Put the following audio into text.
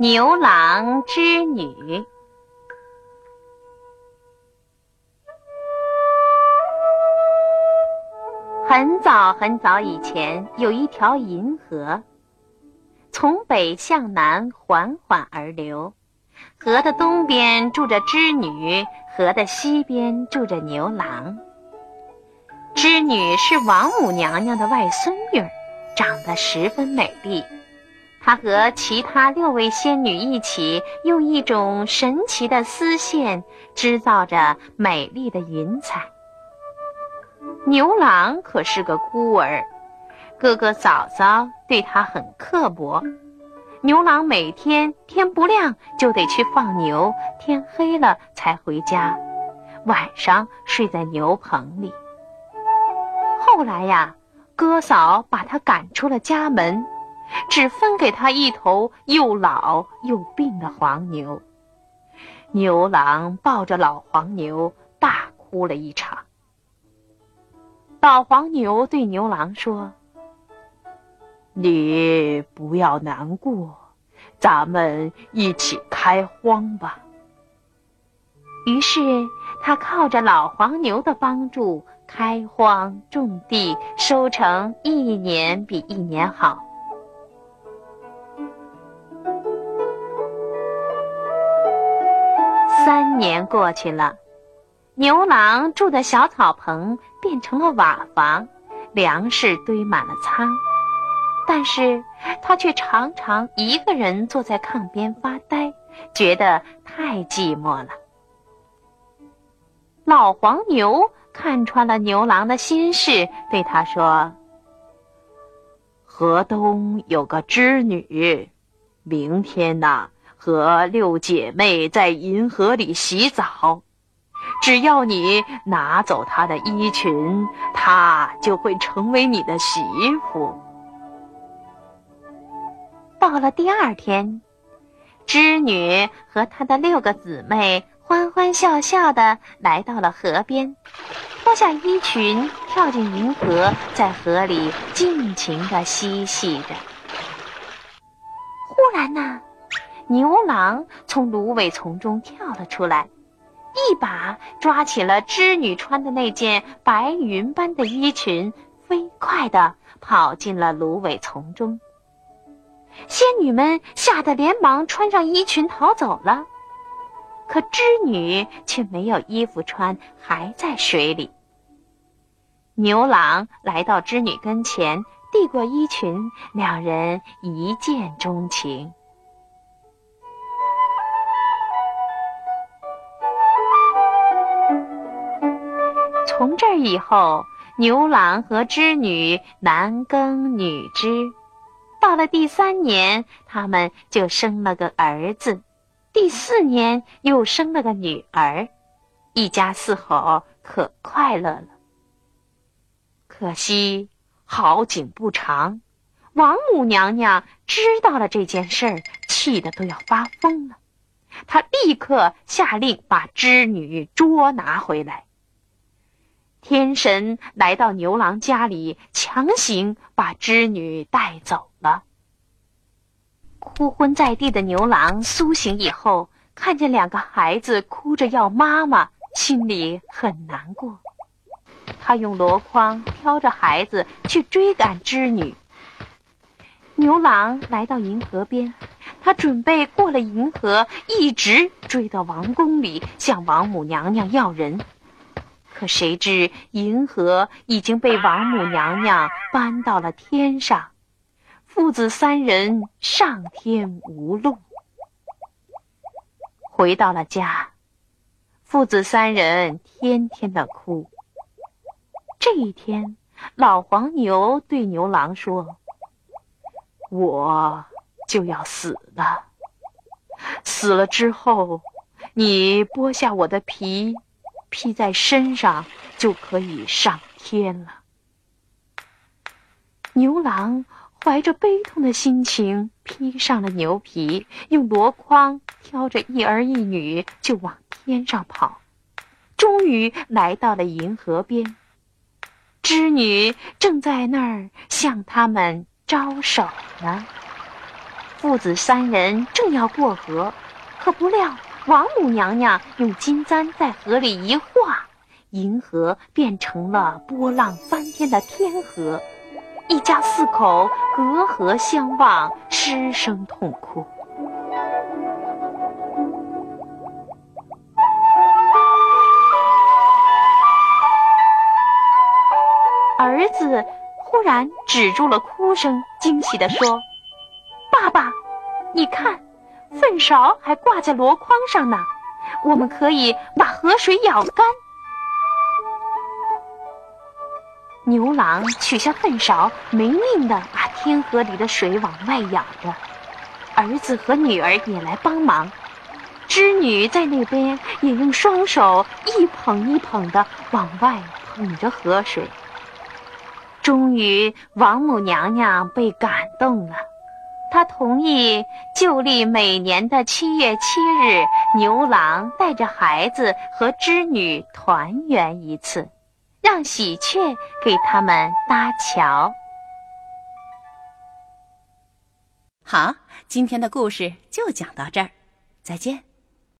牛郎织女。很早很早以前，有一条银河，从北向南缓缓而流。河的东边住着织女，河的西边住着牛郎。织女是王母娘娘的外孙女，长得十分美丽。她和其他六位仙女一起，用一种神奇的丝线织造着美丽的云彩。牛郎可是个孤儿，哥哥嫂嫂对他很刻薄。牛郎每天天不亮就得去放牛，天黑了才回家，晚上睡在牛棚里。后来呀，哥嫂把他赶出了家门。只分给他一头又老又病的黄牛。牛郎抱着老黄牛大哭了一场。老黄牛对牛郎说：“你不要难过，咱们一起开荒吧。”于是他靠着老黄牛的帮助开荒种地，收成一年比一年好。三年过去了，牛郎住的小草棚变成了瓦房，粮食堆满了仓，但是他却常常一个人坐在炕边发呆，觉得太寂寞了。老黄牛看穿了牛郎的心事，对他说：“河东有个织女，明天呐。”和六姐妹在银河里洗澡，只要你拿走她的衣裙，她就会成为你的媳妇。到了第二天，织女和她的六个姊妹欢欢笑笑的来到了河边，脱下衣裙，跳进银河，在河里尽情的嬉戏着。忽然呢。牛郎从芦苇丛中跳了出来，一把抓起了织女穿的那件白云般的衣裙，飞快地跑进了芦苇丛中。仙女们吓得连忙穿上衣裙逃走了，可织女却没有衣服穿，还在水里。牛郎来到织女跟前，递过衣裙，两人一见钟情。从这以后，牛郎和织女男耕女织。到了第三年，他们就生了个儿子；第四年又生了个女儿，一家四口可快乐了。可惜好景不长，王母娘娘知道了这件事儿，气得都要发疯了。她立刻下令把织女捉拿回来。天神来到牛郎家里，强行把织女带走了。哭昏在地的牛郎苏醒以后，看见两个孩子哭着要妈妈，心里很难过。他用箩筐挑着孩子去追赶织女。牛郎来到银河边，他准备过了银河，一直追到王宫里，向王母娘娘要人。可谁知银河已经被王母娘娘搬到了天上，父子三人上天无路。回到了家，父子三人天天的哭。这一天，老黄牛对牛郎说：“我就要死了，死了之后，你剥下我的皮，披在身上，就可以上天了。”牛郎怀着悲痛的心情，披上了牛皮，用箩筐挑着一儿一女，就往天上跑。终于来到了银河边，织女正在那儿向他们招手呢。父子三人正要过河，可不料王母娘娘用金簪在河里一画，银河变成了波浪翻天的天河。一家四口隔河相望，失声痛哭。儿子忽然止住了哭声，惊喜地说：“爸爸，你看，粪勺还挂在箩筐上呢，我们可以把河水舀干。”牛郎取下粪勺，没命的把天河里的水往外舀着。儿子和女儿也来帮忙，织女在那边也用双手一捧一捧的往外捧着河水。终于，王母娘娘被感动了，他同意就立每年的七月七日，牛郎带着孩子和织女团圆一次。让喜鹊给他们搭桥。好，今天的故事就讲到这儿，再见。